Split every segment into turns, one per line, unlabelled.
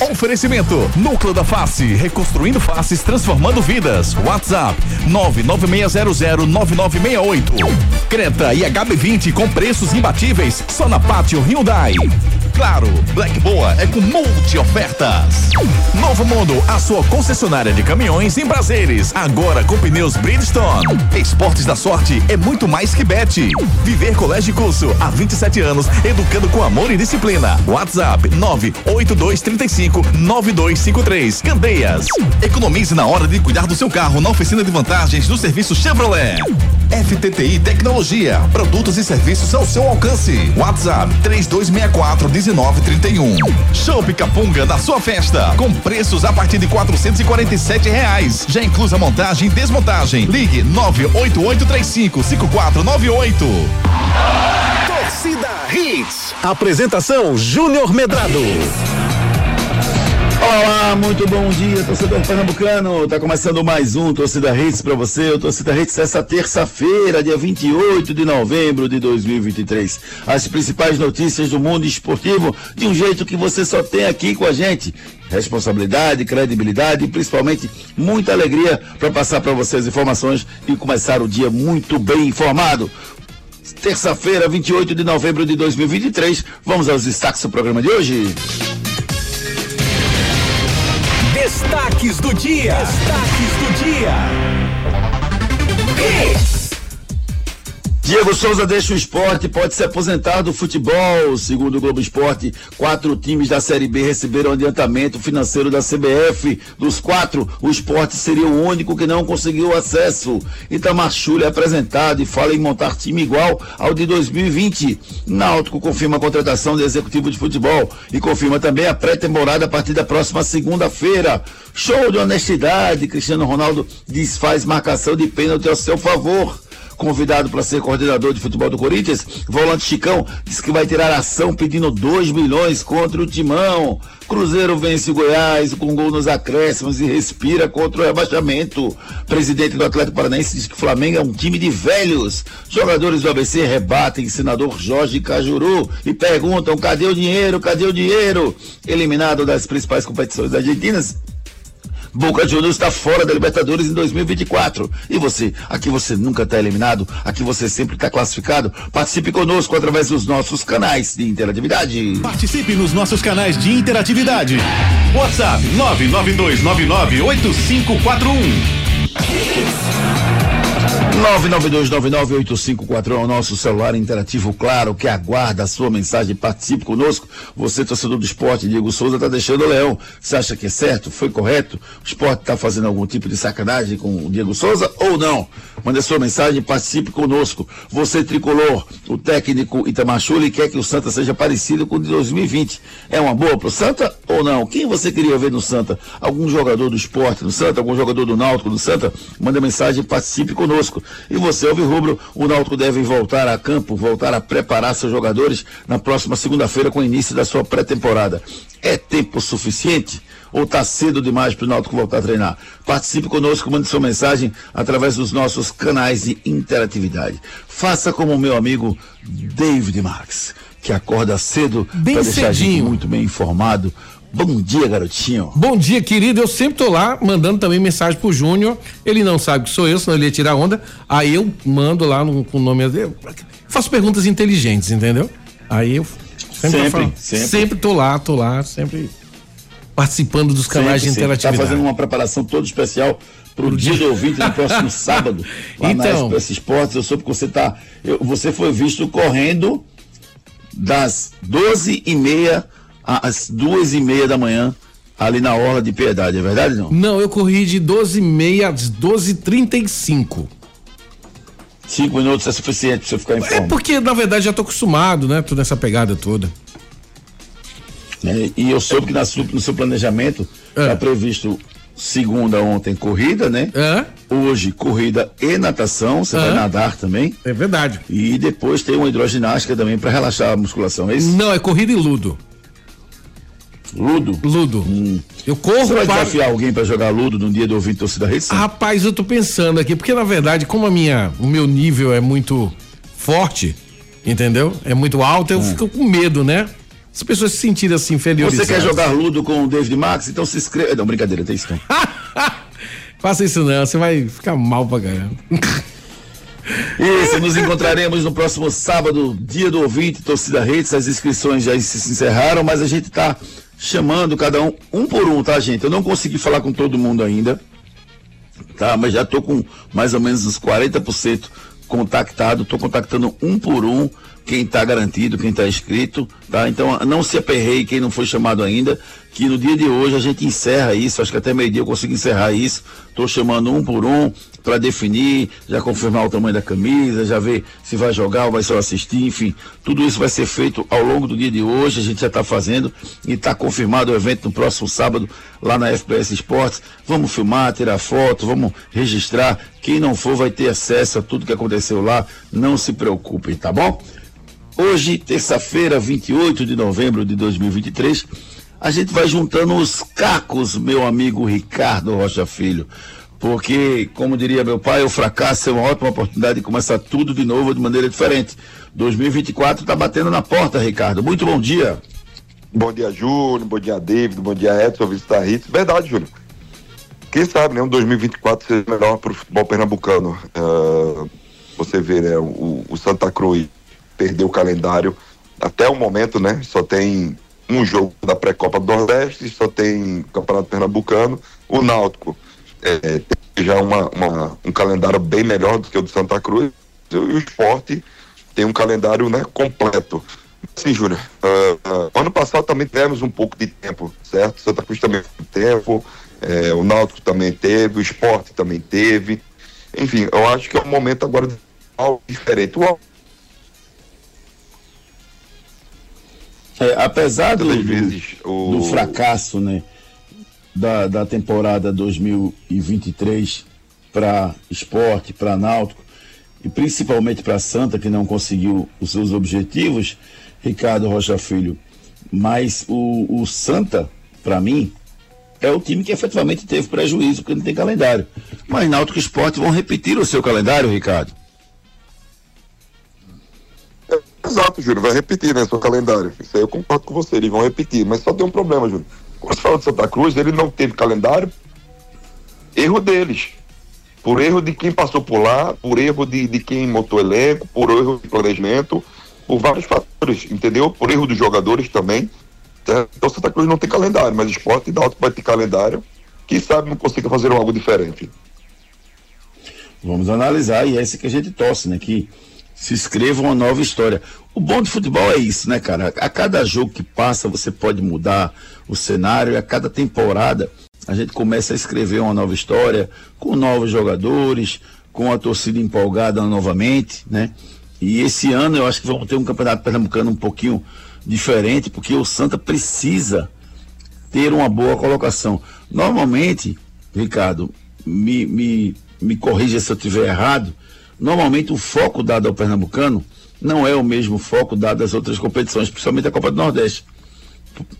Oferecimento: Núcleo da Face, reconstruindo faces, transformando vidas. WhatsApp: 996009968. Creta e HB20 com preços imbatíveis só na Pátio Hyundai. Claro, Black Boa é com multi ofertas. Novo Mundo, a sua concessionária de caminhões em prazeres, agora com pneus Bridgestone. Esportes da sorte é muito mais que bet. Viver Colégio e Curso há 27 anos, educando com amor e disciplina. WhatsApp 98235 9253. Candeias. Economize na hora de cuidar do seu carro na oficina de vantagens do serviço Chevrolet. FTTI Tecnologia, produtos e serviços ao seu alcance. WhatsApp 3264 1931. Show Capunga da sua festa, com preços a partir de 447 reais. Já inclusa montagem e desmontagem. Ligue 98835 5498.
Torcida Hits. Apresentação Júnior Medrado.
Olá, muito bom dia, torcedor pernambucano. Tá começando mais um Torcida Hits para você. O Torcida Hits essa terça-feira, dia 28 de novembro de 2023. As principais notícias do mundo esportivo de um jeito que você só tem aqui com a gente. Responsabilidade, credibilidade e principalmente muita alegria para passar para vocês informações e começar o dia muito bem informado terça-feira, 28 de novembro de 2023. Vamos aos destaques do programa de hoje.
Destaques do dia. Destaques do dia.
Diego Souza deixa o esporte, pode se aposentar do futebol. Segundo o Globo Esporte, quatro times da Série B receberam adiantamento financeiro da CBF. Dos quatro, o esporte seria o único que não conseguiu acesso. Itamar Chule é apresentado e fala em montar time igual ao de 2020. Náutico confirma a contratação do executivo de futebol e confirma também a pré-temporada a partir da próxima segunda-feira. Show de honestidade, Cristiano Ronaldo desfaz marcação de pênalti ao seu favor convidado para ser coordenador de futebol do Corinthians, volante Chicão, disse que vai tirar ação pedindo 2 milhões contra o Timão. Cruzeiro vence o Goiás com gol nos acréscimos e respira contra o rebaixamento. Presidente do Atlético Paranaense diz que o Flamengo é um time de velhos. Jogadores do ABC rebatem senador Jorge Cajuru e perguntam: cadê o dinheiro? Cadê o dinheiro? Eliminado das principais competições argentinas, Boca Juniors está fora da Libertadores em 2024. E você? Aqui você nunca está eliminado, aqui você sempre está classificado. Participe conosco através dos nossos canais de interatividade.
Participe nos nossos canais de interatividade. WhatsApp 992998541.
992998541 é o nosso celular interativo, claro, que aguarda a sua mensagem. Participe conosco. Você, torcedor do esporte, Diego Souza, está deixando o leão. Você acha que é certo? Foi correto? O esporte está fazendo algum tipo de sacanagem com o Diego Souza ou não? Mande a sua mensagem, participe conosco. Você, tricolor, o técnico Itamar Chuli quer que o Santa seja parecido com o de 2020. É uma boa pro Santa ou não? Quem você queria ver no Santa? Algum jogador do esporte no Santa? Algum jogador do Náutico no Santa? Manda mensagem, participe conosco. E você, Alves Rubro, o Náutico deve voltar a campo, voltar a preparar seus jogadores na próxima segunda-feira com o início da sua pré-temporada. É tempo suficiente? Ou está cedo demais para o Náutico voltar a treinar? Participe conosco, mande sua mensagem através dos nossos canais de interatividade. Faça como o meu amigo David Marques, que acorda cedo para deixar a gente muito bem informado. Bom dia, garotinho.
Bom dia, querido. Eu sempre tô lá mandando também mensagem pro Júnior. Ele não sabe que sou eu, senão ele ia tirar onda. Aí eu mando lá no, com o nome dele. Faço perguntas inteligentes, entendeu? Aí eu sempre,
Sempre,
falo-
sempre.
sempre tô lá, tô lá, sempre participando dos canais de
Está
interatividade.
fazendo uma preparação toda especial para o dia do ouvinte no próximo sábado. Lá
Então.
na Esportes, eu soube que você tá. eu- você foi visto correndo das 12 e meia às duas e meia da manhã, ali na Orla de Piedade, é verdade não?
Não, eu corri de 12h30 às 12h35.
Cinco minutos é suficiente para você ficar em
É
forma.
porque, na verdade, já tô acostumado, né? Toda essa pegada toda.
né? E eu soube que na no seu planejamento
É.
está previsto segunda ontem corrida, né?
É?
Hoje corrida e natação, você
É.
vai nadar também.
É verdade.
E depois tem uma hidroginástica também para relaxar a musculação, é isso?
Não, é corrida e ludo.
Ludo.
Ludo. Eu
Você
corro
vai
para.
desafiar alguém para jogar Ludo num dia do ouvinte torcida Rede?
Rapaz, eu tô pensando aqui, porque na verdade, como a minha, o meu nível é muito forte, entendeu? É muito alto, eu fico com medo, né? as pessoas se sentirem assim inferiorizadas.
Você quer jogar ludo com o David Max? Então se inscreva. Não, brincadeira, tem isso.
Faça isso não, você vai ficar mal pra caramba.
Isso, nos encontraremos no próximo sábado, dia do ouvinte, torcida redes. As inscrições já se encerraram, mas a gente está chamando cada um, um por um, tá, gente? Eu não consegui falar com todo mundo ainda, tá? Mas já estou com mais ou menos uns 40% contactado, estou contactando um por um quem está garantido, quem está inscrito, tá? Então não se aperreie quem não foi chamado ainda, que no dia de hoje a gente encerra isso, acho que até meio-dia eu consigo encerrar isso. Estou chamando um por um para definir, já confirmar o tamanho da camisa, já ver se vai jogar ou vai só assistir, enfim, tudo isso vai ser feito ao longo do dia de hoje, a gente já está fazendo e está confirmado o evento no próximo sábado lá na FPS Esportes. Vamos filmar, tirar foto, vamos registrar. Quem não for vai ter acesso a tudo que aconteceu lá, não se preocupem, tá bom? Hoje, terça-feira, 28 de novembro de 2023, a gente vai juntando os cacos, meu amigo Ricardo Rocha Filho. Porque, como diria meu pai, o fracasso é uma ótima oportunidade de começar tudo de novo de maneira diferente. 2024 está batendo na porta, Ricardo. Muito bom dia.
Bom dia, Júnior. Bom dia, David. Bom dia, Edson, Vista Ritz. Verdade, Júnior. Quem sabe, né? Um 2024 seja melhor para o futebol pernambucano. Uh, você vê, né? O, o Santa Cruz perdeu o calendário até o momento, né? Só tem um jogo da pré-copa do Nordeste, só tem Campeonato Pernambucano. O Náutico é, tem já uma, uma, um calendário bem melhor do que o do Santa Cruz. E o esporte tem um calendário né, completo. Sim, Júnior. Uh, uh, ano passado também tivemos um pouco de tempo, certo? Santa Cruz também teve tempo, é, o Náutico também teve, o esporte também teve. Enfim, eu acho que é um momento agora algo diferente. O
É, apesar do, vezes, o... do, fracasso né, da, da temporada 2023 para esporte, para náutico e principalmente para Santa, que não conseguiu os seus objetivos, Ricardo Rocha Filho. Mas o, o Santa, para mim, é o time que efetivamente teve prejuízo, porque não tem calendário. Mas Náutico e Esporte vão repetir o seu calendário, Ricardo.
Exato, Júlio, vai repetir, né, seu calendário. Isso aí eu concordo com você, eles vão repetir. Mas só tem um problema, Júlio. Quando fala de Santa Cruz, ele não teve calendário. Erro deles. Por erro de quem passou por lá, por erro de, de quem montou elenco, por erro de planejamento, por vários fatores, entendeu? Por erro dos jogadores também. Então Santa Cruz não tem calendário, mas esporte e Alto vai ter calendário. Quem sabe não consiga fazer algo diferente.
Vamos analisar, e é esse que a gente torce, né? Que se escreva uma nova história. O bom de futebol é isso, né, cara? A cada jogo que passa, você pode mudar o cenário, e a cada temporada a gente começa a escrever uma nova história, com novos jogadores, com a torcida empolgada novamente, né? E esse ano eu acho que vamos ter um campeonato pernambucano um pouquinho diferente, porque o Santa precisa ter uma boa colocação. Normalmente, Ricardo, me, me, me corrija se eu estiver errado, Normalmente o foco dado ao pernambucano não é o mesmo foco dado às outras competições, principalmente a Copa do Nordeste.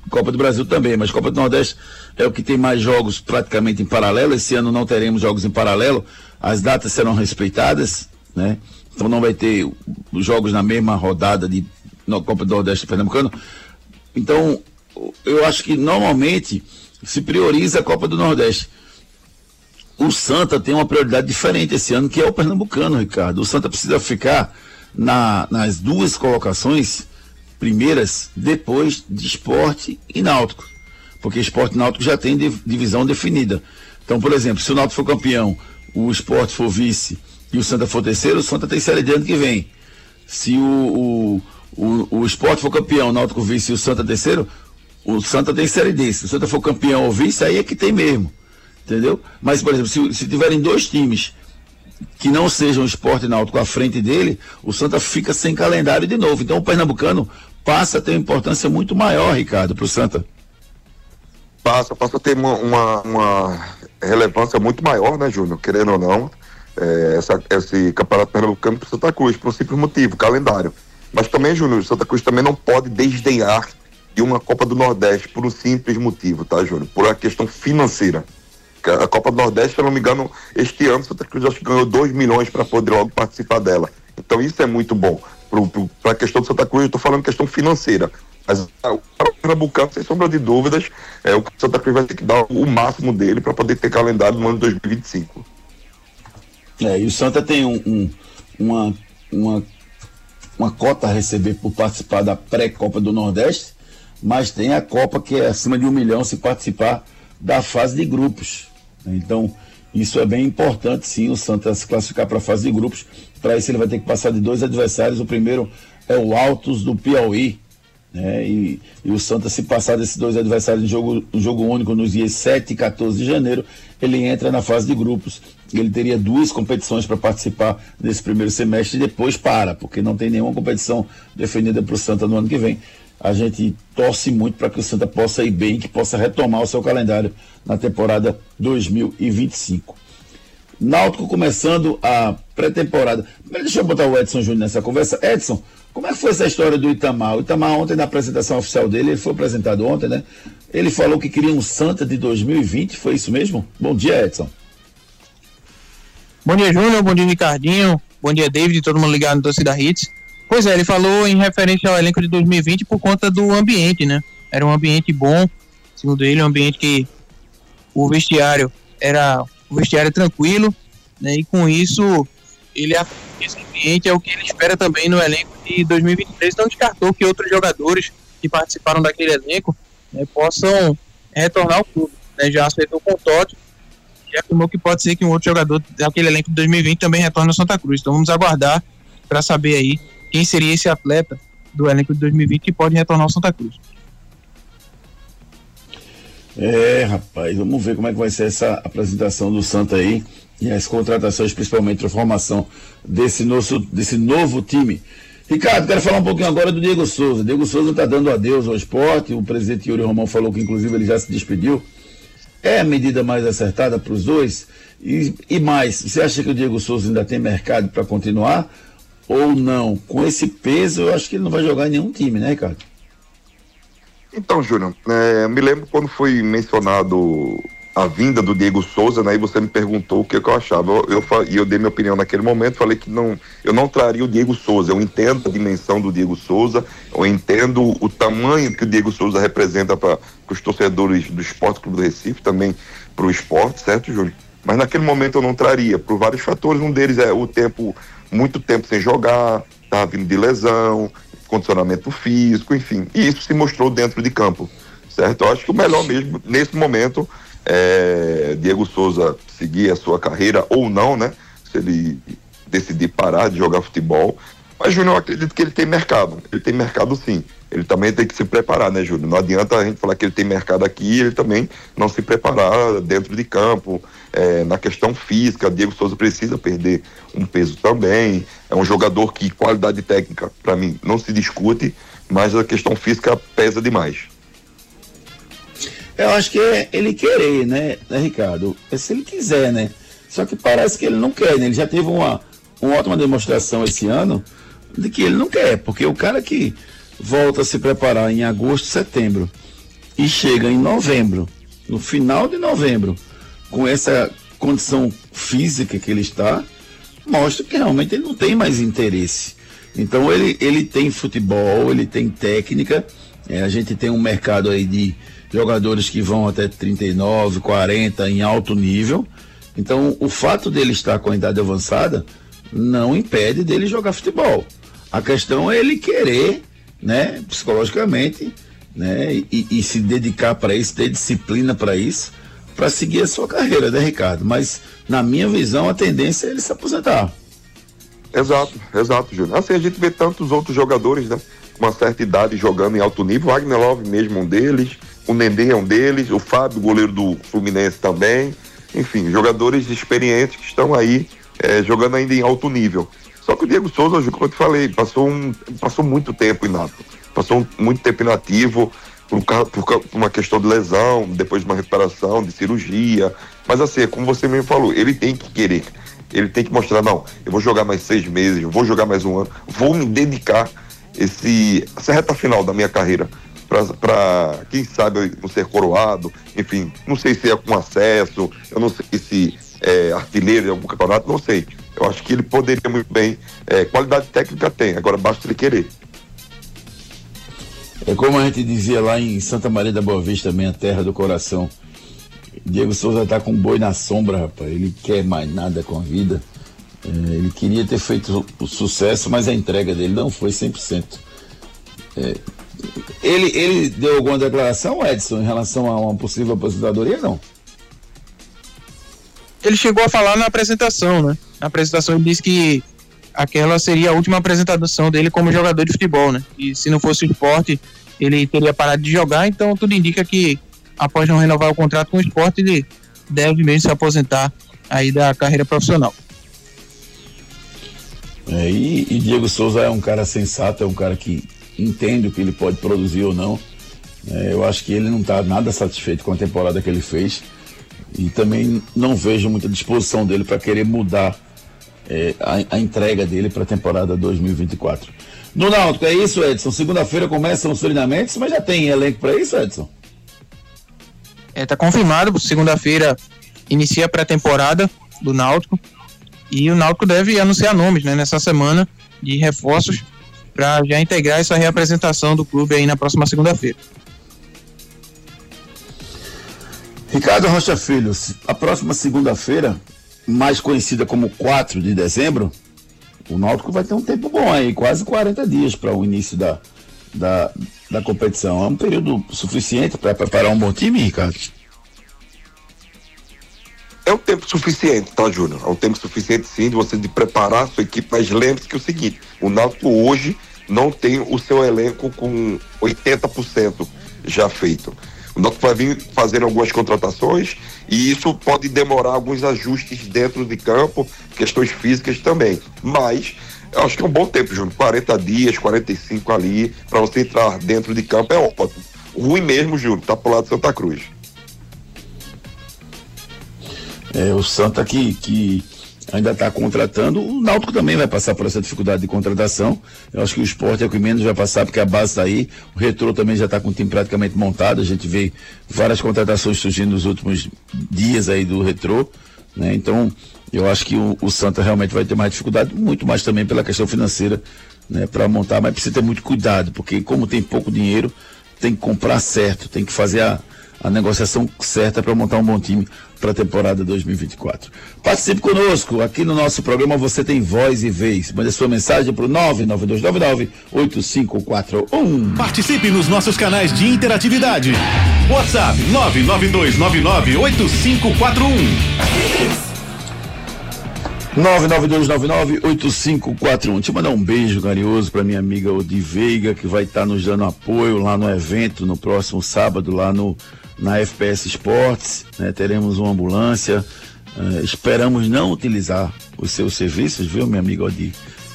Copa do Brasil também, mas Copa do Nordeste é o que tem mais jogos praticamente em paralelo. Esse ano não teremos jogos em paralelo, as datas serão respeitadas, né? Então não vai ter os jogos na mesma rodada de na Copa do Nordeste Pernambucano. Então, eu acho que normalmente se prioriza a Copa do Nordeste o Santa tem uma prioridade diferente esse ano, que é o Pernambucano, Ricardo. O Santa precisa ficar na, nas duas colocações primeiras depois de esporte e náutico. Porque esporte e náutico já tem divisão definida. Então, por exemplo, se o náutico for campeão, o esporte for vice e o Santa for terceiro, o Santa tem série de ano que vem. Se o, o, o, o esporte for campeão, o náutico vice e o Santa terceiro, o Santa tem série D. Se o Santa for campeão ou vice, aí é que tem mesmo entendeu? Mas, por exemplo, se, se tiverem dois times que não sejam esporte náutico à frente dele, o Santa fica sem calendário de novo. Então o Pernambucano passa a ter uma importância muito maior, Ricardo, para o Santa.
Passa, passa a ter uma, uma, uma, relevância muito maior, né, Júnior? Querendo ou não, é, essa, esse campeonato pernambucano para Santa Cruz, por um simples motivo, calendário. Mas também, Júnior, Santa Cruz também não pode desdenhar de uma Copa do Nordeste por um simples motivo, tá, Júnior? Por uma questão financeira a Copa do Nordeste, se eu não me engano, este ano Santa Cruz acho que ganhou 2 milhões para poder logo participar dela. Então isso é muito bom. Para a questão do Santa Cruz, eu estou falando questão financeira. Mas o Pernambucano, sem sombra de dúvidas, é o Santa Cruz vai ter que dar o máximo dele para poder ter calendário no ano de 2025.
É, e o Santa tem um, um, uma, uma, uma cota a receber por participar da pré-Copa do Nordeste, mas tem a Copa que é acima de um milhão se participar da fase de grupos. Então, isso é bem importante, sim, o Santa se classificar para a fase de grupos. Para isso, ele vai ter que passar de dois adversários. O primeiro é o Altos do Piauí. Né? E, e, o Santa, se passar desses dois adversários em jogo, jogo único nos dias 7 e 14 de janeiro, ele entra na fase de grupos. Ele teria duas competições para participar nesse primeiro semestre e depois para, porque não tem nenhuma competição definida para o Santa no ano que vem a gente torce muito para que o Santa possa ir bem, que possa retomar o seu calendário na temporada 2025. Náutico começando a pré-temporada. Deixa eu botar o Edson Júnior nessa conversa. Edson, como é que foi essa história do Itamar? O Itamar ontem na apresentação oficial dele, ele foi apresentado ontem, né? Ele falou que queria um Santa de 2020, foi isso mesmo? Bom dia, Edson.
Bom dia, Júnior. Bom dia, Ricardinho. Bom dia, David, todo mundo ligado no Torcida Hits. Pois é, ele falou em referência ao elenco de 2020 por conta do ambiente, né? Era um ambiente bom, segundo ele, um ambiente que o vestiário era um vestiário tranquilo, né? E com isso, ele esse ambiente é o que ele espera também no elenco de 2023. Não descartou que outros jogadores que participaram daquele elenco né, possam retornar ao clube. Né? Já aceitou com o Totti e afirmou que pode ser que um outro jogador daquele elenco de 2020 também retorne ao Santa Cruz. Então vamos aguardar para saber aí quem seria esse atleta do elenco de 2020 que pode retornar ao Santa Cruz.
É, rapaz, vamos ver como é que vai ser essa apresentação do Santa aí e as contratações, principalmente a formação desse, nosso, desse novo time. Ricardo, quero falar um pouquinho agora do Diego Souza. Diego Souza está dando adeus ao esporte. O presidente Yuri Romão falou que, inclusive, ele já se despediu. É a medida mais acertada para os dois? E, e mais, você acha que o Diego Souza ainda tem mercado para continuar? Ou não, com esse peso, eu acho que ele não vai jogar em nenhum time, né, Ricardo?
Então, Júnior, é, me lembro quando foi mencionado a vinda do Diego Souza, né? E você me perguntou o que, eu achava. Eu, eu, eu dei minha opinião naquele momento, falei que não, eu não traria o Diego Souza. Eu entendo a dimensão do Diego Souza, eu entendo o tamanho que o Diego Souza representa para os torcedores do Esporte Clube do Recife, também para o esporte, certo, Júnior? Mas naquele momento eu não traria, por vários fatores. Um deles é o tempo muito tempo sem jogar, estava vindo de lesão, condicionamento físico, enfim. E isso se mostrou dentro de campo, certo? Eu acho que o melhor mesmo, nesse momento, é Diego Souza seguir a sua carreira ou não, né? Se ele decidir parar de jogar futebol. Mas, Júnior, eu acredito que ele tem mercado. Ele tem mercado sim. Ele também tem que se preparar, né, Júnior? Não adianta a gente falar que ele tem mercado aqui e ele também não se preparar dentro de campo, é, na questão física, Diego Souza precisa perder um peso também. É um jogador que qualidade técnica, para mim, não se discute, mas a questão física pesa demais.
Eu acho que é ele querer, né, né, Ricardo? É se ele quiser, né? Só que parece que ele não quer, né? Ele já teve uma, uma ótima demonstração esse ano de que ele não quer, porque o cara que volta a se preparar em agosto, setembro e chega em novembro, no final de novembro, com essa condição física que ele está, mostra que realmente ele não tem mais interesse. Então ele, ele tem futebol, ele tem técnica, é, a gente tem um mercado aí de jogadores que vão até 39, 40 em alto nível. Então o fato dele estar com a idade avançada não impede dele jogar futebol. A questão é ele querer, né, psicologicamente, né, e, e se dedicar para isso, ter disciplina para isso para seguir a sua carreira, né, Ricardo? Mas, na minha visão, a tendência é ele se aposentar.
Exato, exato, Júnior. Assim, a gente vê tantos outros jogadores, né? Com uma certa idade jogando em alto nível. Wagner Love mesmo um deles, o Nenê é um deles, o Fábio, goleiro do Fluminense também. Enfim, jogadores experientes que estão aí é, jogando ainda em alto nível. Só que o Diego Souza, como eu te falei, passou, um, passou muito tempo inato. Passou muito tempo inativo por, por, uma questão de lesão, depois de uma recuperação, de cirurgia. Mas assim, é como você mesmo falou, ele tem que querer. Ele tem que mostrar, não, eu vou jogar mais seis meses, vou jogar mais um ano, vou me dedicar esse, essa reta final da minha carreira para, quem sabe, não ser coroado, enfim, não sei se é com acesso, eu não sei se é artilheiro em algum campeonato, não sei. Eu acho que ele poderia muito bem, é, qualidade técnica tem, agora basta ele querer.
É como a gente dizia lá em Santa Maria da Boa Vista, minha terra do coração. Diego Souza tá com boi na sombra, rapaz. Ele quer mais nada com a vida. É, ele queria ter feito o sucesso, mas a entrega dele não foi 100%. É, ele, ele deu alguma declaração, Edson, em relação a uma possível aposentadoria, não?
Ele chegou a falar na apresentação, né? Na apresentação ele disse que aquela seria a última apresentação dele como jogador de futebol, né? E se não fosse o esporte, ele teria parado de jogar, então tudo indica que após não renovar o contrato com o esporte, ele deve mesmo se aposentar aí da carreira profissional.
É, e, e, Diego Souza é um cara sensato, é um cara que entende o que ele pode produzir ou não. É, eu acho que ele não está nada satisfeito com a temporada que ele fez e também não vejo muita disposição dele para querer mudar é, a, a, entrega dele para a temporada 2024. No Náutico, é isso, Edson? Segunda-feira começam os treinamentos, mas já tem elenco para isso, Edson?
É, tá confirmado, segunda-feira inicia a pré-temporada do Náutico e o Náutico deve anunciar nomes né, nessa semana de reforços para já integrar essa reapresentação do clube aí na próxima segunda-feira.
Ricardo Rocha Filho, a próxima segunda-feira mais conhecida como 4 de dezembro, o Náutico vai ter um tempo bom aí, quase 40 dias para o início da, da, da competição. É um período suficiente para preparar um bom time, Ricardo?
É um tempo suficiente, tá, Júnior? É um tempo suficiente, sim, de você de preparar a sua equipe, mas lembre-se que é o seguinte, o Náutico hoje não tem o seu elenco com 80% já feito. O Náutico vai vir fazendo algumas contratações e isso pode demorar alguns ajustes dentro de campo, questões físicas também. Mas eu acho que é um bom tempo, Júnior. 40 dias, 45 ali, para você entrar dentro de campo é ótimo. Ruim mesmo, Júnior, tá pro lado de Santa Cruz.
É, o Santa que, que ainda está contratando. O Náutico também vai passar por essa dificuldade de contratação. Eu acho que o esporte é o que menos vai passar, porque a base está aí. O Retrô também já está com o time praticamente montado. A gente vê várias contratações surgindo nos últimos dias aí do Retrô. Né? Então, eu acho que o, o, Santa realmente vai ter mais dificuldade, muito mais também pela questão financeira, né, para montar, mas precisa ter muito cuidado, porque como tem pouco dinheiro, tem que comprar certo, tem que fazer a, a negociação certa para montar um bom time para a temporada 2024. Participe conosco, aqui no nosso programa você tem voz e vez. Mande sua mensagem para o 99299-8541.
Participe nos nossos canais de interatividade. WhatsApp 99299-8541.
992998541. Deixa eu mandar um beijo carinhoso para minha amiga Odi Veiga, que vai estar tá nos dando apoio lá no evento no próximo sábado, lá no, na FPS Esportes. Né? Teremos uma ambulância. Uh, esperamos não utilizar os seus serviços, viu, minha amiga Odi?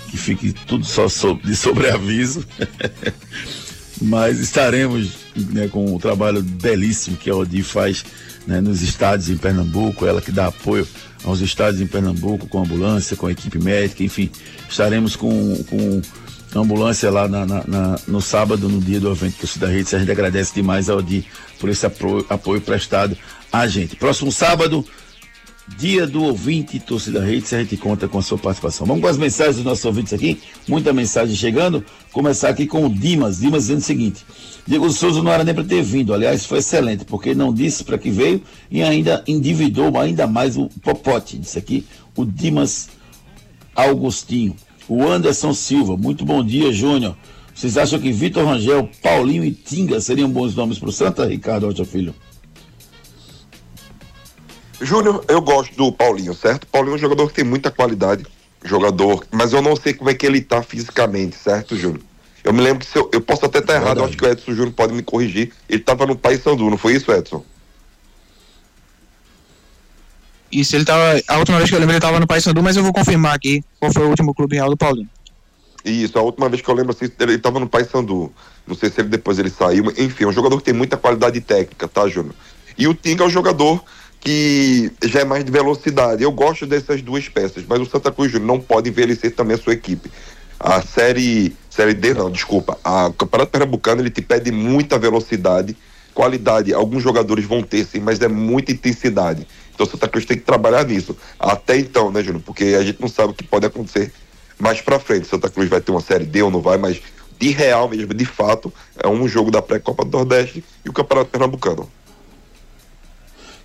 Que fique tudo só sob, de sobreaviso. Mas estaremos né, com o trabalho belíssimo que a Odi faz né, nos estádios em Pernambuco, ela que dá apoio aos estádios em Pernambuco com ambulância, com equipe médica, enfim, estaremos com, com ambulância lá na, na, na, no sábado, no dia do evento Torcida Redes. A gente agradece demais ao Di por esse apoio, apoio prestado a gente. Próximo sábado, dia do ouvinte Torcida Redes, a gente conta com a sua participação. Vamos com as mensagens dos nossos ouvintes aqui, muita mensagem chegando. Começar aqui com o Dimas. Dimas dizendo o seguinte: Diego Souza não era nem para ter vindo, aliás, foi excelente, porque não disse para que veio e ainda endividou ainda mais o Popote. Disse aqui o Dimas Augustinho. O Anderson Silva, muito bom dia, Júnior. Vocês acham que Vitor Rangel, Paulinho e Tinga seriam bons nomes para o Santa, Ricardo Alta Filho?
Júnior, eu gosto do Paulinho, certo? Paulinho é um jogador que tem muita qualidade, jogador, mas eu não sei como é que ele tá fisicamente, certo, Júnior? Eu me lembro que se eu, eu posso até estar errado, eu acho que o Edson Júnior pode me corrigir. Ele estava no Paysandu, não foi isso, Edson?
Isso, ele tava. A última vez que eu lembro ele estava no Paysandu, mas eu vou confirmar aqui qual foi o último clube real do Paulinho.
Isso, a última vez que eu lembro assim, ele estava no Paysandu. Não sei se ele depois ele saiu. Enfim, é um jogador que tem muita qualidade técnica, tá, Júnior? E o Tinga é um jogador que já é mais de velocidade. Eu gosto dessas duas peças, mas o Santa Cruz Júnior não pode envelhecer também a sua equipe. A série, série D não, desculpa. A o Campeonato Pernambucano ele te pede muita velocidade, qualidade. Alguns jogadores vão ter sim, mas é muita intensidade. Então o Santa Cruz tem que trabalhar nisso. Até então, né, Júnior? Porque a gente não sabe o que pode acontecer mais para frente. Santa Cruz vai ter uma série D ou não vai, mas de real mesmo, de fato, é um jogo da pré-copa do Nordeste e o Campeonato Pernambucano.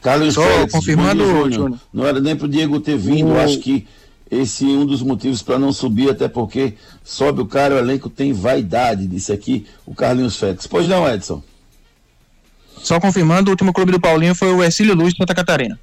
Carlos
Só
Félix,
confirmando,
Júnior.
Júnior.
Não era nem pro Diego ter vindo,
O-
acho que esse é um dos motivos para não subir, até porque sobe o cara, o elenco tem vaidade, disse aqui o Carlinhos Félix. Pois não, Edson?
Só confirmando, o último clube do Paulinho foi o Ercílio Luz de Santa Catarina.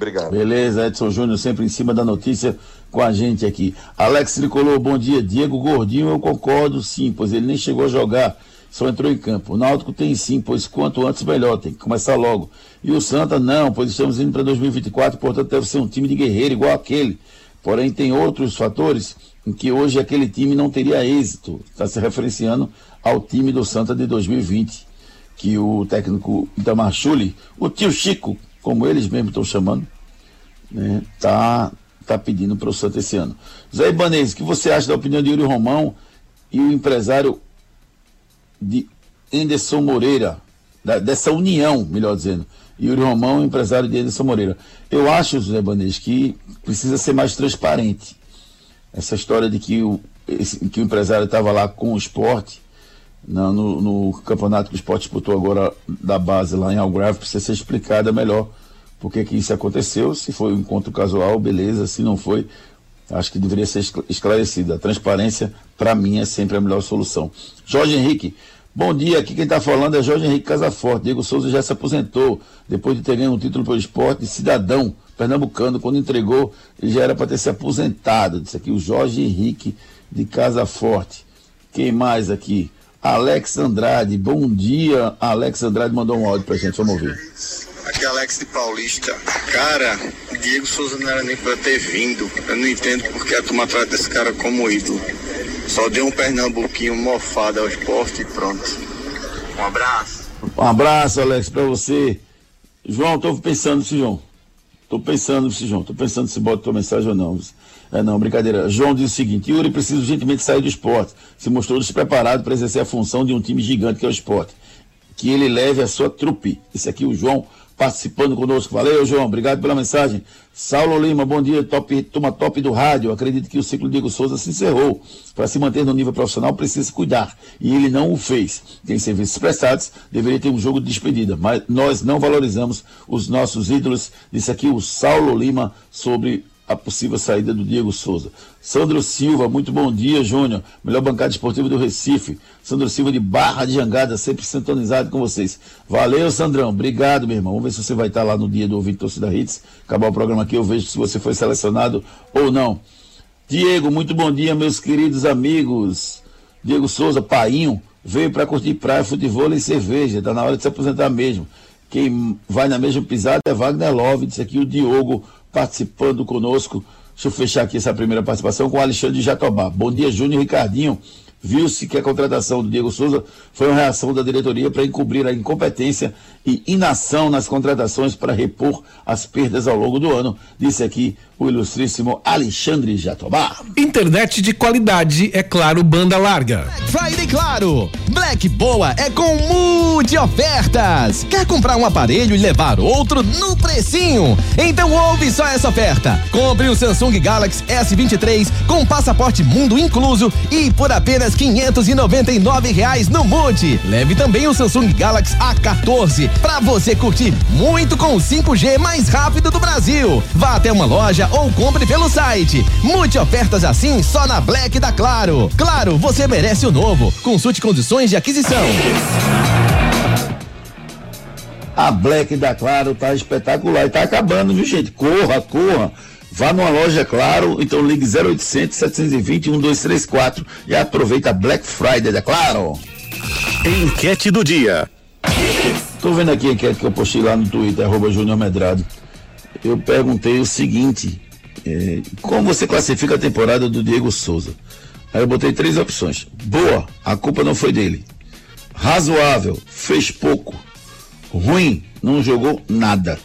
Obrigado.
Beleza, Edson Júnior sempre em cima da notícia com a gente aqui. Alex Tricolor, bom dia. Diego Gordinho, eu concordo sim, pois ele nem chegou a jogar, só entrou em campo. O Náutico tem sim, pois quanto antes melhor, tem que começar logo. E o Santa não, pois estamos indo para 2024, portanto deve ser um time de guerreiro igual aquele. Porém, tem outros fatores em que hoje aquele time não teria êxito. Está se referenciando ao time do Santa de 2020, que o técnico Itamar Chuli, o tio Chico, como eles mesmos estão chamando, né, tá, tá pedindo para o Santa esse ano. Zé Ibanez, o que você acha da opinião de Yuri Romão e o empresário de Anderson Moreira, da- dessa união, melhor dizendo, Yuri Romão, empresário de Anderson Moreira. Eu acho, Zé Ibanez, que precisa ser mais transparente. Essa história de que o, esse- que o empresário estava lá com o esporte, na- no, no campeonato que o esporte disputou agora da base lá em Algrave, precisa ser explicada melhor por que isso aconteceu, se foi um encontro casual, beleza, se não foi, acho que deveria ser escl- esclarecida. A transparência, para mim, é sempre a melhor solução. Jorge Henrique, bom dia, aqui quem está falando é Jorge Henrique Casaforte. Diego Souza já se aposentou, depois de ter ganho um título pelo esporte cidadão pernambucano, quando entregou, ele já era para ter se aposentado. Disse aqui o Jorge Henrique de Casa Forte. Quem mais aqui? Alex Andrade, bom dia. Alex Andrade mandou um áudio pra gente, vamos ouvir.
Aqui é Alex de Paulista. Cara, Diego Souza não era nem pra ter vindo. Eu não entendo porque a turma trata esse cara como ídolo. Só deu um pernambuquinho mofado ao esporte e pronto. Um abraço.
Um abraço, Alex, pra você. João, tô pensando se João. Tô pensando se João. Tô pensando se bota tua mensagem ou não. É não, brincadeira. João diz o seguinte: Yuri precisa urgentemente sair do esporte. Se mostrou despreparado para exercer a função de um time gigante que é o esporte. Que ele leve a sua trupe. Esse aqui, o João, participando conosco. Valeu, João. Obrigado pela mensagem. Saulo Lima, bom dia. Top, turma top do rádio. Acredito que o ciclo Diego Souza se encerrou. Para se manter no nível profissional, precisa se cuidar. E ele não o fez. Tem serviços prestados, deveria ter um jogo de despedida. Mas nós não valorizamos os nossos ídolos. Disse aqui o Saulo Lima sobre a possível saída do Diego Souza. Sandro Silva, muito bom dia, Júnior. Melhor bancada esportiva do Recife. Sandro Silva de Barra de Jangada, sempre sintonizado com vocês. Valeu, Sandrão. Obrigado, meu irmão. Vamos ver se você vai estar lá no dia do ouvinte torcida Hits. Acabar o programa aqui, eu vejo se você foi selecionado ou não. Diego, muito bom dia, meus queridos amigos. Diego Souza, painho, veio para curtir praia, futebol e cerveja. Tá na hora de se aposentar mesmo. Quem vai na mesma pisada é Wagner Love, disse aqui o Diogo participando conosco. Deixa eu fechar aqui essa primeira participação com o Alexandre Jatobá. Bom dia, Júnior Ricardinho. Viu-se que a contratação do Diego Souza foi uma reação da diretoria para encobrir a incompetência e inação nas contratações para repor as perdas ao longo do ano, disse aqui o ilustríssimo Alexandre Jatobá.
Internet de qualidade, é claro, banda larga.
Friday Claro. Black Boa é com mude ofertas. Quer comprar um aparelho e levar outro no precinho? Então ouve só essa oferta. Compre o Samsung Galaxy S23 com passaporte mundo incluso e por apenas 599 reais no Mude. Leve também o Samsung Galaxy A14 para você curtir muito com o 5G mais rápido do Brasil. Vá até uma loja ou compre pelo site. Mude ofertas assim só na Black da Claro. Claro, você merece o novo. Consulte condições de aquisição.
A Black da Claro tá espetacular e tá acabando, viu, gente? Corra, corra. Vá numa loja Claro, então ligue 0800 720 1234 e aproveita a Black Friday da Claro.
Enquete do dia.
Tô vendo aqui a enquete que eu postei lá no Twitter, arroba Júnior Medrado. Eu perguntei o seguinte: eh, como você classifica a temporada do Diego Souza? Aí eu botei três opções. Boa, a culpa não foi dele. Razoável, fez pouco. Ruim, não jogou nada.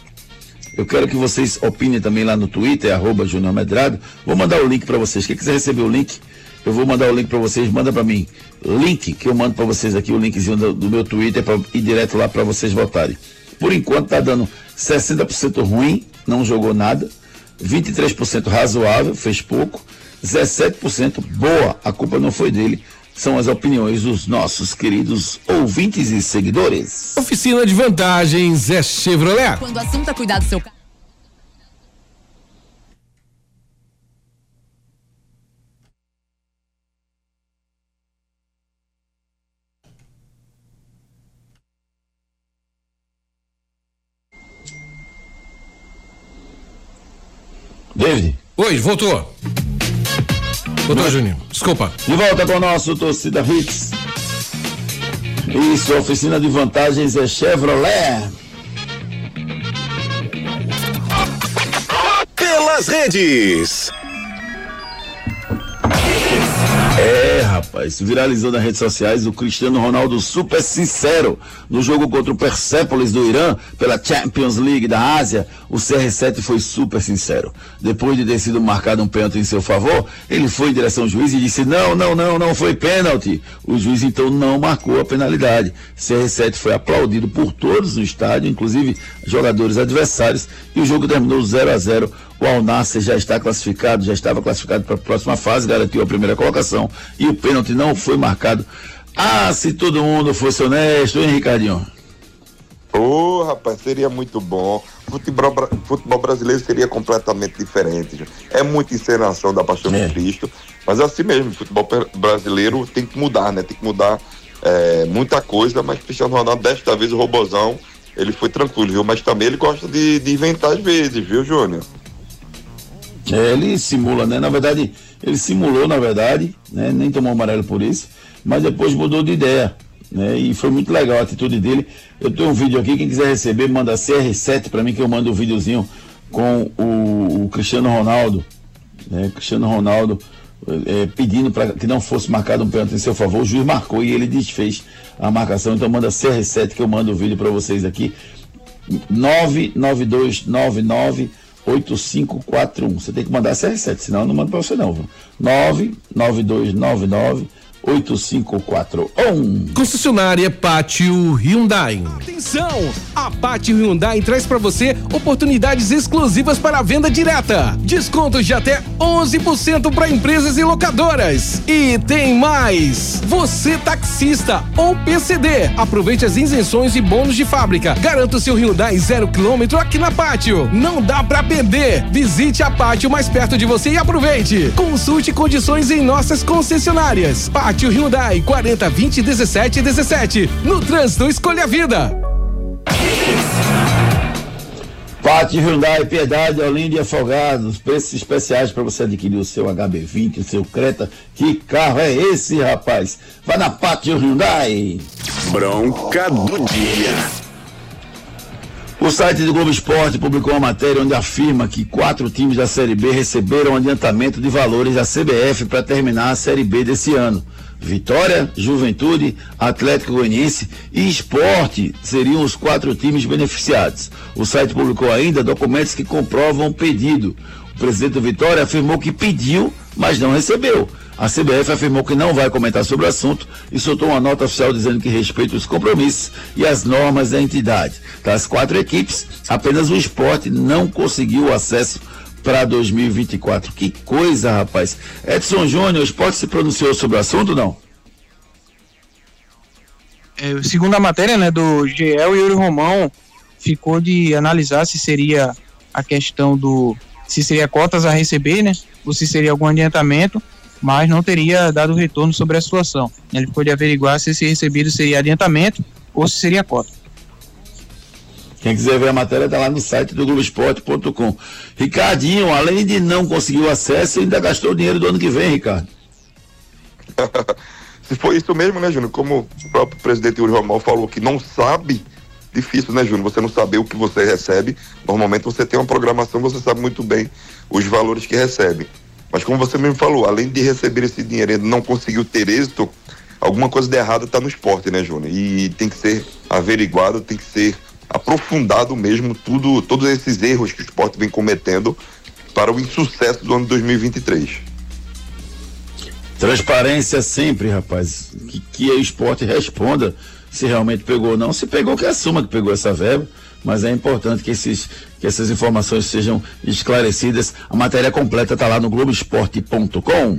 Eu quero que vocês opinem também lá no Twitter, Júnior Medrado. Vou mandar o link para vocês. Quem quiser receber o link, eu vou mandar o link para vocês. Manda para mim. Link que eu mando para vocês aqui, o linkzinho do, do meu Twitter para ir direto lá para vocês votarem. Por enquanto tá dando 60% ruim, não jogou nada. 23% razoável, fez pouco. 17% boa, a culpa não foi dele. são as opiniões dos nossos queridos ouvintes e seguidores.
Oficina de vantagens é Chevrolet.
Quando o assunto é cuidar do seu carro.
David.
Oi, voltou. Voltou, Juninho. Desculpa.
De volta com o nosso torcida Hits. Isso, a oficina de vantagens é Chevrolet.
Pelas redes.
É, rapaz, viralizou nas redes sociais o Cristiano Ronaldo super sincero no jogo contra o Persepolis do Irã pela Champions League da Ásia. O CR7 foi super sincero. Depois de ter sido marcado um pênalti em seu favor, ele foi em direção ao juiz e disse: Não, não, não, não foi pênalti. O juiz então não marcou a penalidade. CR7 foi aplaudido por todos no estádio, inclusive jogadores adversários, e o jogo terminou 0 a 0 o Al Nassr já está classificado, já estava classificado para a próxima fase, garantiu a primeira colocação e o pênalti não foi marcado. Ah, se todo mundo fosse honesto, hein, Ricardinho?
Ô, oh, rapaz, seria muito bom. Futebol, futebol brasileiro seria completamente diferente. É muita encenação da Paixão é. de Cristo, mas é assim mesmo, o futebol brasileiro tem que mudar, né? Tem que mudar é, muita coisa, mas Cristiano Ronaldo, desta vez, o robozão, ele foi tranquilo, viu? Mas também ele gosta de, de inventar às vezes, viu, Júnior?
É, ele simula, né? Na verdade, ele simulou, na verdade, né? Nem tomou amarelo por isso, mas depois mudou de ideia, né? E foi muito legal a atitude dele. Eu tenho um vídeo aqui, quem quiser receber, manda CR7 para mim que eu mando um videozinho com o, o Cristiano Ronaldo, né? Cristiano Ronaldo é, pedindo para que não fosse marcado um pênalti em seu favor. O juiz marcou e ele desfez a marcação. Então manda CR7 que eu mando o vídeo para vocês aqui. 99299 8541. Você tem que mandar CR7, senão eu não mando para você não. 99299 8541.
Concessionária Pátio Hyundai.
Atenção! A Pátio Hyundai traz para você oportunidades exclusivas para a venda direta. Descontos de até 11% para empresas e locadoras. E tem mais! Você taxista ou PCD, aproveite as isenções e bônus de fábrica. Garanta o seu Hyundai zero quilômetro aqui na Pátio. Não dá para perder. Visite a Pátio mais perto de você e aproveite. Consulte condições em nossas concessionárias. Pátio Pátio Hyundai 40 20 17 17. No trânsito, escolha a vida.
Pátio Hyundai, Piedade, Olinda e Afogados. Preços especiais para você adquirir o seu HB20, o seu Creta. Que carro é esse, rapaz? Vai na Pátio Hyundai.
Bronca do dia.
O site do Globo Esporte publicou uma matéria onde afirma que quatro times da Série B receberam adiantamento de valores da CBF para terminar a Série B desse ano. Vitória, Juventude, Atlético Goianiense e Esporte seriam os quatro times beneficiados. O site publicou ainda documentos que comprovam o pedido. O presidente do Vitória afirmou que pediu, mas não recebeu. A CBF afirmou que não vai comentar sobre o assunto e soltou uma nota oficial dizendo que respeita os compromissos e as normas da entidade. Das quatro equipes, apenas o esporte não conseguiu acesso para 2024. Que coisa, rapaz. Edson Júnior, o esporte se pronunciou sobre o assunto não?
É, segundo a matéria né, do GL, Yuri Romão ficou de analisar se seria a questão do. se seria cotas a receber, né? Ou se seria algum adiantamento, mas não teria dado retorno sobre a situação. Ele ficou de averiguar se esse recebido seria adiantamento ou se seria cota.
Quem quiser ver a matéria está lá no site do Globoesporte.com. Ricardinho, além de não conseguir o acesso, ainda gastou o dinheiro do ano que vem, Ricardo.
Se foi isso mesmo, né, Júnior? Como o próprio presidente Yuri Romal falou que não sabe, difícil, né, Júnior? Você não saber o que você recebe. Normalmente você tem uma programação, você sabe muito bem os valores que recebe. Mas como você mesmo falou, além de receber esse dinheiro e não conseguiu ter êxito, alguma coisa de errado está no esporte, né, Júnior? E tem que ser averiguado, tem que ser aprofundado mesmo tudo, todos esses erros que o esporte vem cometendo para o insucesso do ano 2023.
Transparência sempre, rapaz. Que, que o esporte responda se realmente pegou ou não. Se pegou, que assuma que pegou essa verba, mas é importante que, esses, que essas informações sejam esclarecidas. A matéria completa está lá no Globoesporte.com.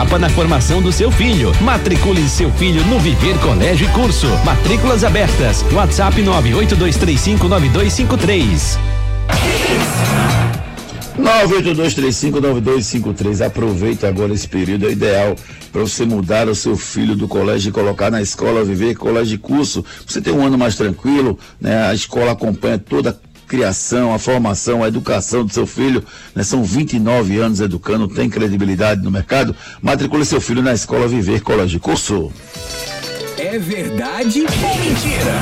na formação do seu filho. Matricule seu filho no Viver Colégio e Curso. Matrículas abertas. WhatsApp 982359253.
982359253. Aproveita agora esse período, é ideal para você mudar o seu filho do colégio e colocar na escola, viver colégio de curso. Você tem um ano mais tranquilo, né? A escola acompanha toda a criação, a formação, a educação do seu filho. Né? São 29 anos educando, tem credibilidade no mercado. Matricule seu filho na escola Viver Colégio Curso.
É verdade ou mentira?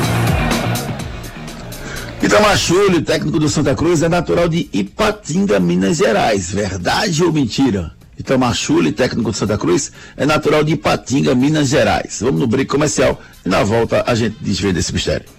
Itamar Chulho, técnico do Santa Cruz, é natural de Ipatinga, Minas Gerais. Verdade ou mentira? Itamar Chulho, técnico do Santa Cruz, é natural de Ipatinga, Minas Gerais. Vamos no brinco comercial e na volta a gente desvenda esse mistério.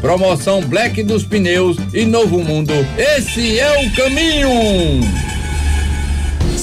Promoção Black dos Pneus e Novo Mundo. Esse é o caminho!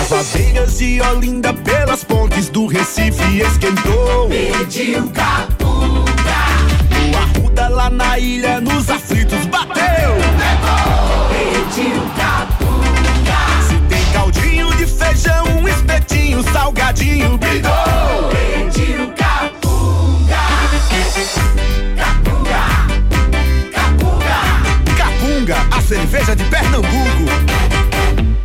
As abelhas de Olinda pelas pontes do Recife esquentou.
Pediu capunga.
O Arruda lá na ilha nos aflitos bateu.
Pediu capunga.
Se tem caldinho de feijão, um espetinho, salgadinho, bidou.
Pediu capunga. Capunga. Capunga.
Capunga, a cerveja de Pernambuco.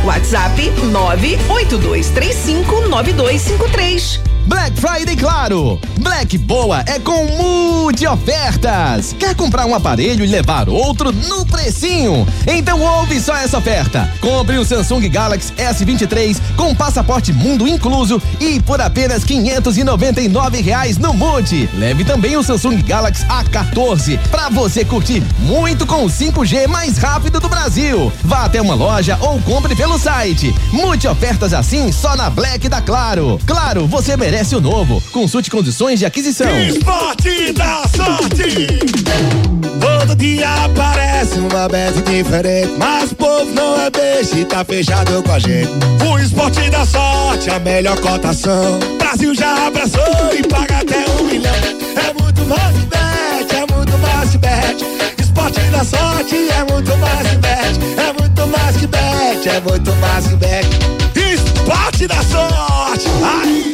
WhatsApp 982359253.
Black Friday Claro. Black Boa é com multi ofertas. Quer comprar um aparelho e levar outro no precinho? Então ouve só essa oferta. Compre o Samsung Galaxy S23 com passaporte mundo incluso e por apenas 599 reais no Multi. Leve também o Samsung Galaxy A14 para você curtir muito com o 5G mais rápido do Brasil. Vá até uma loja ou compre pelo site. Multi ofertas assim só na Black da Claro. Claro, você merece
oferece o novo. Consulte condições de aquisição.
Esporte da sorte. Todo dia aparece uma bet diferente. Mas o povo não é beijo e tá fechado com a gente. O esporte da sorte, a melhor cotação. Brasil já abraçou e paga até um milhão. É muito mais bet, é muito mais bet. Esporte da sorte é muito mais que bet. É muito mais que bet, é muito mais que bet. Esporte da sorte.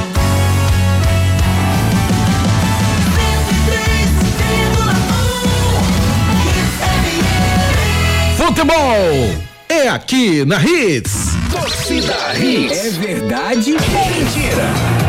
Futebol é aqui na Hits.
Torcida Hits. É verdade ou mentira?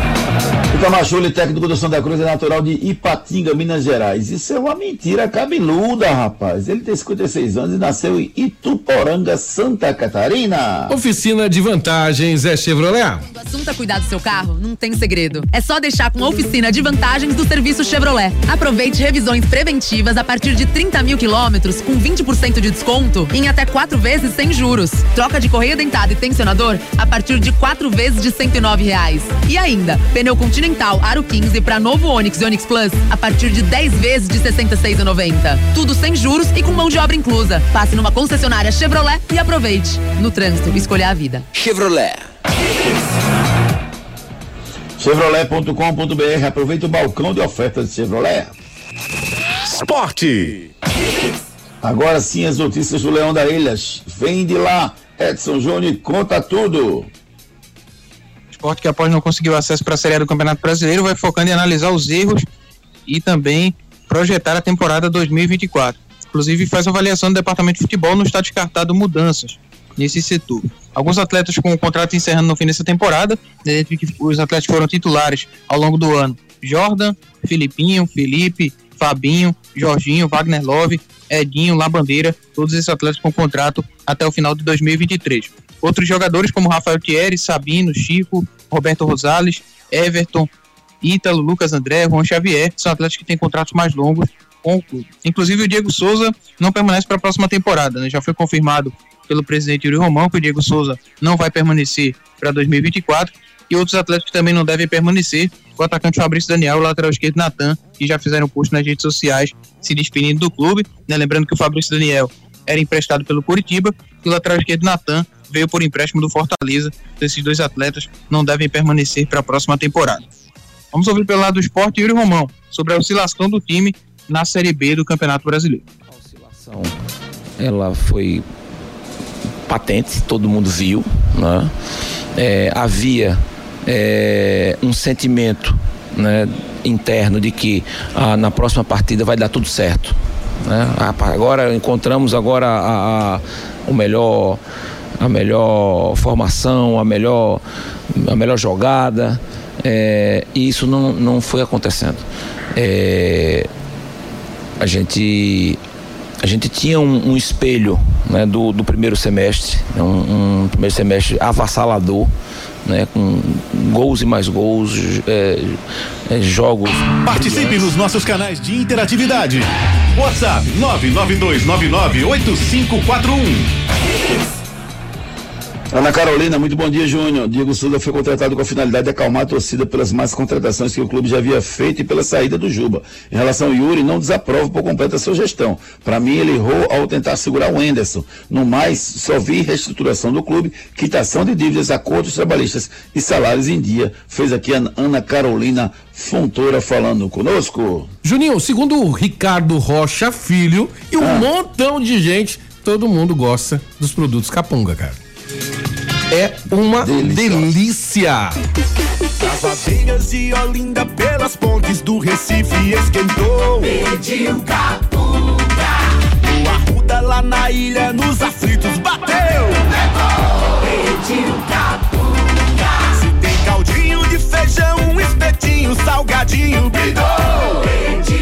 Itamar Chuli, técnico do Santa Cruz, é natural de Ipatinga, Minas Gerais. Isso é uma mentira cabeluda, rapaz. Ele tem 56 anos e nasceu em Ituporanga, Santa Catarina.
Oficina de vantagens é Chevrolet.
O assunto é cuidar do seu carro, não tem segredo. É só deixar com a oficina de vantagens do serviço Chevrolet. Aproveite revisões preventivas a partir de 30 mil quilômetros com 20% de desconto em até quatro vezes sem juros. Troca de correia dentada e tensionador a partir de quatro vezes de 109 reais. E ainda, pneu Continental Aro 15 para novo Onix e Onix Plus a partir de 10 vezes de 66,90. Tudo sem juros e com mão de obra inclusa. Passe numa concessionária Chevrolet e aproveite. No trânsito, escolha a vida.
Chevrolet. Chevrolet.com.br Aproveita o balcão de ofertas de Chevrolet.
Esporte.
Agora sim as notícias do Leão da Ilhas. Vem de lá, Edson Júnior, conta tudo.
Esporte que após não conseguir o acesso para a Série A do Campeonato Brasileiro vai focando em analisar os erros e também projetar a temporada 2024. Inclusive faz avaliação do departamento de futebol no está descartado mudanças nesse setor. Alguns atletas com o contrato encerrando no fim dessa temporada, dentre que os atletas foram titulares ao longo do ano: Jordan, Filipinho, Felipe, Fabinho, Jorginho, Wagner Love, Edinho, Labandeira, todos esses atletas com contrato até o final de 2023. Outros jogadores como Rafael Thierry, Sabino, Chico, Roberto Rosales, Everton, Ítalo, Lucas André, Juan Xavier, são atletas que têm contratos mais longos com o clube. Inclusive o Diego Souza não permanece para a próxima temporada, né? Já foi confirmado pelo presidente Yuri Romão que o Diego Souza não vai permanecer para 2024 e outros atletas que também não devem permanecer, o atacante Fabrício Daniel, o lateral esquerdo Natan, que já fizeram post nas redes sociais se despedindo do clube, né? Lembrando que o Fabrício Daniel era emprestado pelo Curitiba e o lateral esquerdo Natan veio por empréstimo do Fortaleza. Esses dois atletas não devem permanecer para a próxima temporada. Vamos ouvir pelo lado do esporte Yuri Romão sobre a oscilação do time na Série B do Campeonato Brasileiro.
A oscilação ela foi patente, todo mundo viu. Né? É, havia é, um sentimento né, interno de que ah, na próxima partida vai dar tudo certo. Né? Agora encontramos agora a, a, o melhor a melhor formação, a melhor, a melhor jogada. É, e isso não, não foi acontecendo. É, a gente a gente tinha um, um espelho né, do, do, primeiro semestre, né, um, um, primeiro semestre avassalador, né, com gols e mais gols, é, é, jogos.
Participe brilhantes. nos nossos canais de interatividade. WhatsApp 992998541.
Ana Carolina, muito bom dia, Júnior. Diego Souza foi contratado com a finalidade de acalmar a torcida pelas más contratações que o clube já havia feito e pela saída do Juba. Em relação ao Yuri, não desaprovo por completo a sua gestão. Para mim, ele errou ao tentar segurar o Enderson. No mais, só vi reestruturação do clube, quitação de dívidas, acordos trabalhistas e salários em dia. Fez aqui a Ana Carolina Fontoura falando conosco.
Juninho, segundo o Ricardo Rocha Filho e um ah. montão de gente, todo mundo gosta dos produtos Capunga, cara é uma delícia. delícia.
As aveias de Olinda pelas pontes do Recife esquentou.
Pediu capunga.
O arruda lá na ilha nos aflitos bateu.
Levou. Pediu capunga.
Se tem caldo
feijão, um espetinho, salgadinho, bidô.
Pretinho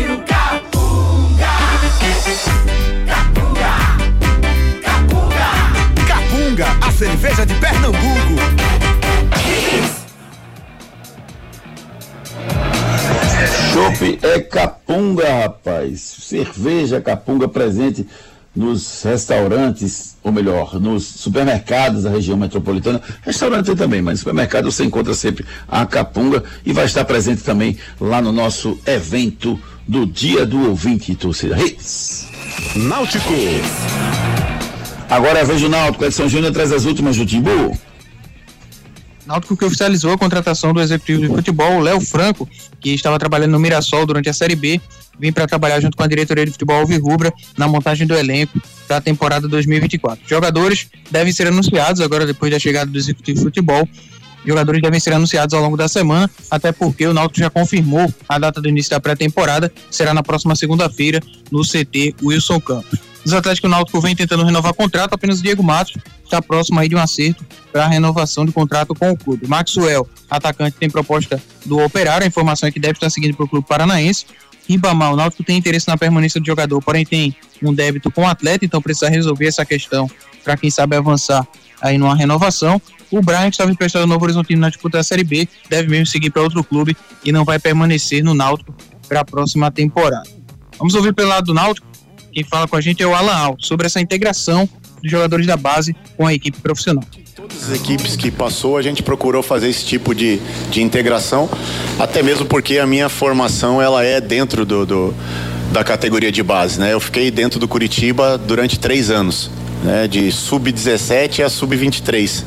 cerveja de Pernambuco.
Chopp é capunga, rapaz. Cerveja capunga presente nos restaurantes, ou melhor, nos supermercados da região metropolitana. Restaurante também, mas supermercado você encontra sempre a capunga e vai estar presente também lá no nosso evento do Dia do Ouvinte Torcida Hits.
Náutico.
Agora é a vez do Náutico. Edson Júnior traz as últimas do Timbu.
Náutico que oficializou a contratação do executivo de futebol, Léo Franco, que estava trabalhando no Mirassol durante a Série B, vem para trabalhar junto com a diretoria de futebol Alvirrubra na montagem do elenco da temporada 2024. Jogadores devem ser anunciados agora depois da chegada do executivo de futebol. Jogadores devem ser anunciados ao longo da semana, até porque o Náutico já confirmou a data do início da pré-temporada, será na próxima segunda-feira no CT Wilson Campos. Os atletas que o Náutico vem tentando renovar contrato, apenas o Diego Matos está próximo aí de um acerto para a renovação de contrato com o clube. Maxwell, atacante, tem proposta do Operário, a informação é que deve estar seguindo para o clube paranaense. Ribamar, o Náutico tem interesse na permanência do jogador, porém tem um débito com o atleta, então precisa resolver essa questão para quem sabe avançar aí numa renovação. O Brian, que estava emprestado no Novo Horizontino na disputa da Série B, deve mesmo seguir para outro clube e não vai permanecer no Náutico para a próxima temporada. Vamos ouvir pelo lado do Náutico. Quem fala com a gente é o Alan Alto, sobre essa integração dos jogadores da base com a equipe profissional.
Todas as equipes que passou, a gente procurou fazer esse tipo de, de integração, até mesmo porque a minha formação ela é dentro do, do da categoria de base, né? Eu fiquei dentro do Curitiba durante três anos, né? De sub-17 a sub-23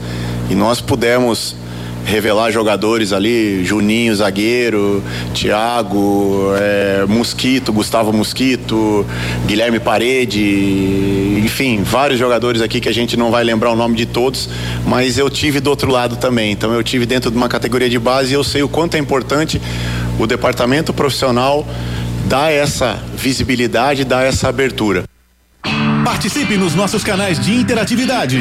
e nós pudemos revelar jogadores ali, Juninho, zagueiro, Thiago, é, Mosquito, Gustavo Mosquito, Guilherme Parede, enfim, vários jogadores aqui que a gente não vai lembrar o nome de todos, mas eu tive do outro lado também. Então eu tive dentro de uma categoria de base e eu sei o quanto é importante o departamento profissional dar essa visibilidade, dar essa abertura.
Participe nos nossos canais de interatividade.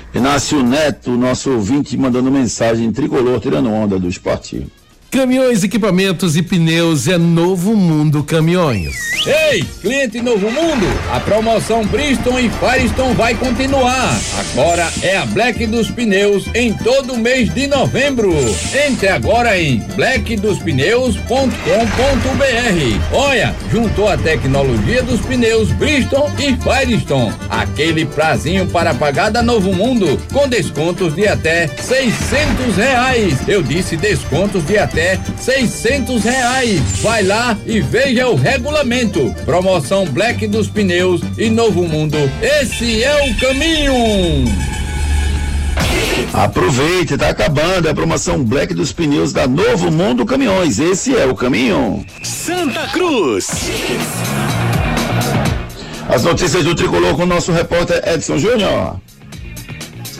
Inácio Neto, nosso ouvinte, mandando mensagem tricolor, tirando onda do esporte.
Caminhões, equipamentos e pneus é Novo Mundo Caminhões.
Ei, cliente Novo Mundo, a promoção Bristol e Firestone vai continuar. Agora é a Black dos Pneus em todo mês de novembro. Entre agora em blackdospneus.com.br. Olha, juntou a tecnologia dos pneus Bristol e Firestone. Aquele prazinho para pagar da Novo Mundo com descontos de até 600 reais. Eu disse descontos de até até seiscentos reais. Vai lá e veja o regulamento. Promoção Black dos Pneus e Novo Mundo. Esse é o caminho.
Aproveite, tá acabando a promoção Black dos Pneus da Novo Mundo Caminhões. Esse é o caminho.
Santa Cruz.
As notícias do tricolor com o nosso repórter Edson Júnior.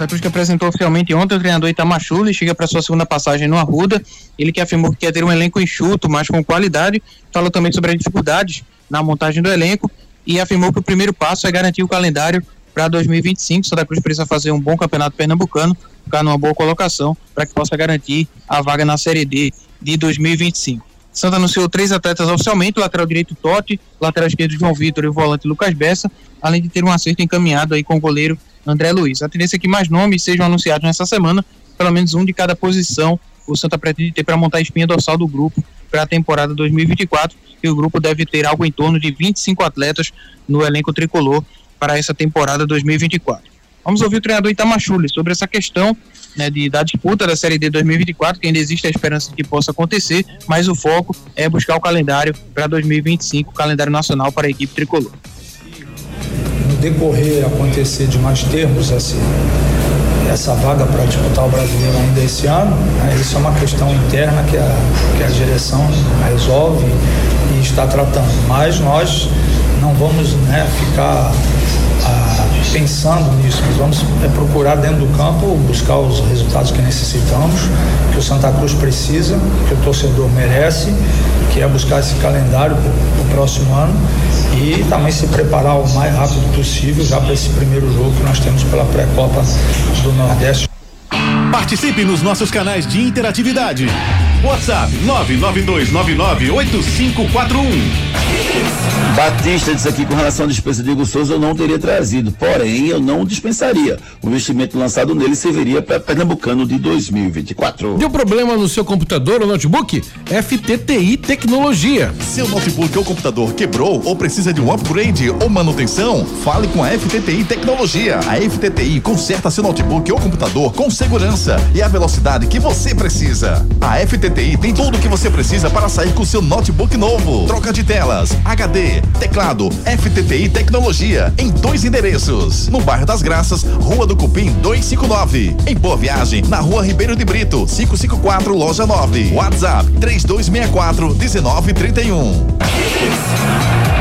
Santa Cruz que apresentou oficialmente ontem o treinador Itamachule, chega para sua segunda passagem no Arruda. Ele que afirmou que quer ter um elenco enxuto, mas com qualidade. Falou também sobre as dificuldades na montagem do elenco e afirmou que o primeiro passo é garantir o calendário para 2025. Santa Cruz precisa fazer um bom campeonato pernambucano, ficar numa boa colocação para que possa garantir a vaga na Série D de 2025. Santa anunciou três atletas oficialmente, lateral direito Totti, lateral esquerdo João Vitor e o volante Lucas Bessa, além de ter um acerto encaminhado aí com o goleiro André Luiz. A tendência é que mais nomes sejam anunciados nessa semana, pelo menos um de cada posição. O Santa pretende ter para montar a espinha dorsal do grupo para a temporada 2024 e o grupo deve ter algo em torno de 25 atletas no elenco tricolor para essa temporada 2024. Vamos ouvir o treinador Itamachule sobre essa questão né, de, da disputa da Série D 2024, que ainda existe a esperança de que possa acontecer, mas o foco é buscar o calendário para 2025, o calendário nacional para a equipe tricolor
decorrer acontecer de nós termos assim, essa vaga para disputar o brasileiro ainda esse ano. Né? Isso é uma questão interna que a, que a direção resolve e está tratando. Mas nós não vamos né, ficar pensando nisso, nós vamos é, procurar dentro do campo buscar os resultados que necessitamos, que o Santa Cruz precisa, que o torcedor merece, que é buscar esse calendário para o próximo ano e também se preparar o mais rápido possível já para esse primeiro jogo que nós temos pela pré-copa do Nordeste.
Participe nos nossos canais de interatividade. WhatsApp 992998541.
Batista disse aqui com relação à dispensa de Diego Souza, eu não teria trazido, porém eu não dispensaria. O investimento lançado nele serviria para Pernambucano de 2024.
Deu problema no seu computador ou notebook? FTTI Tecnologia.
Seu notebook ou computador quebrou ou precisa de um upgrade ou manutenção? Fale com a FTTI Tecnologia. A FTTI conserta seu notebook ou computador com segurança e a velocidade que você precisa. A FTTI tem tudo o que você precisa para sair com seu notebook novo. Troca de telas, HD, teclado, FTTI Tecnologia, em dois endereços. No bairro das Graças, Rua do Cupim 259. Em Boa Viagem, na Rua Ribeiro de Brito, 554, Loja 9. WhatsApp 3264 1931.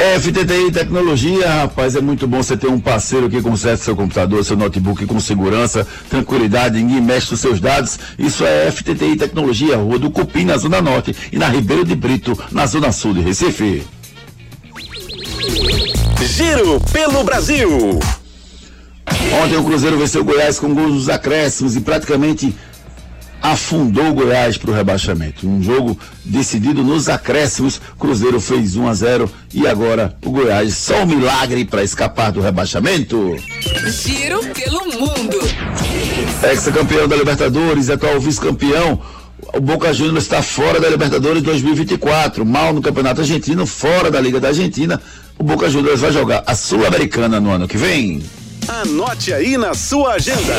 FTTI Tecnologia, rapaz, é muito bom você ter um parceiro que conserta seu computador, seu notebook com segurança, tranquilidade, ninguém mexe nos seus dados. Isso é FTTI Tecnologia, Rua do Cupim, na Zona Norte, e na Ribeiro de Brito, na Zona Sul de Recife.
Giro pelo Brasil.
Ontem o Cruzeiro venceu o Goiás com gols dos acréscimos e praticamente afundou o Goiás para o rebaixamento. Um jogo decidido nos acréscimos. Cruzeiro fez 1 a 0 e agora o Goiás só um milagre para escapar do rebaixamento.
Giro pelo mundo.
Ex-campeão da Libertadores, atual vice-campeão. O Boca Juniors está fora da Libertadores 2024, mal no Campeonato Argentino, fora da Liga da Argentina. O Boca Juniors vai jogar a Sul-Americana no ano que vem.
Anote aí na sua agenda.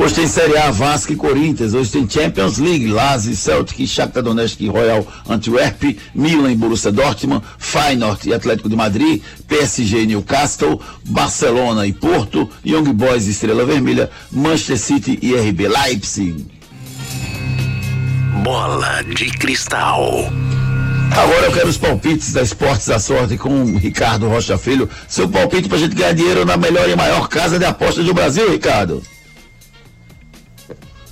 Hoje tem Série A, Vasco e Corinthians. Hoje tem Champions League, Lazio, Celtic, Shakhtar Donetsk e Royal Antwerp, Milan e Borussia Dortmund, Feyenoord e Atlético de Madrid, PSG e Newcastle, Barcelona e Porto, Young Boys e Estrela Vermelha, Manchester City e RB Leipzig.
Bola de cristal.
Agora eu quero os palpites da Esportes da Sorte com o Ricardo Rocha Filho. Seu palpite pra gente ganhar dinheiro na melhor e maior casa de apostas do Brasil, Ricardo.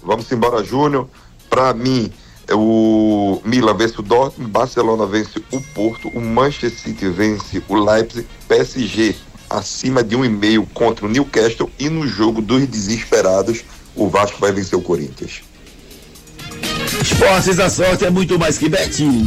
Vamos embora, Júnior. Para mim, é o Milan vence o Dortmund, Barcelona vence o Porto, o Manchester City vence o Leipzig, PSG acima de um e meio contra o Newcastle e no jogo dos desesperados o Vasco vai vencer o Corinthians.
Esportes da Sorte é muito mais que betinho.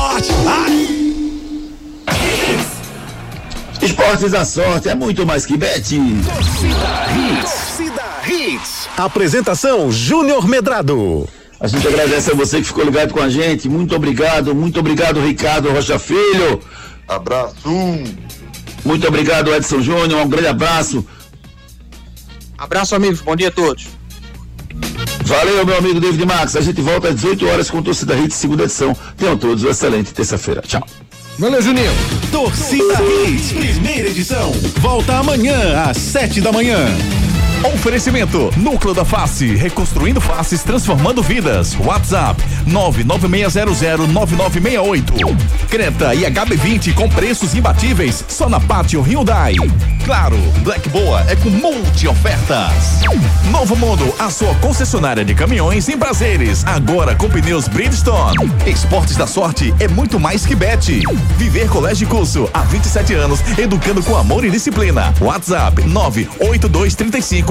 Esportes da Sorte é muito mais que betinho.
Torcida Hits. Apresentação Júnior Medrado.
A gente agradece a você que ficou ligado com a gente. Muito obrigado, muito obrigado, Ricardo Rocha Filho.
Abraço.
Muito obrigado, Edson Júnior. Um grande abraço.
Abraço, amigos. Bom dia a todos.
Valeu, meu amigo David Max. A gente volta às 18 horas com Torcida Hits, segunda edição. Tenham todos uma excelente terça-feira. Tchau.
Valeu, Juninho.
Torcida Hits, primeira edição. Volta amanhã às sete da manhã. Oferecimento Núcleo da Face, reconstruindo faces, transformando vidas. WhatsApp 996009968. Creta e HB20 com preços imbatíveis só na Pátio Hyundai. Claro, Black Boa é com multi ofertas. Novo Mundo, a sua concessionária de caminhões em prazeres, agora com pneus Bridgestone. Esportes da Sorte é muito mais que bet. Viver Colégio Curso há 27 anos, educando com amor e disciplina. WhatsApp 98235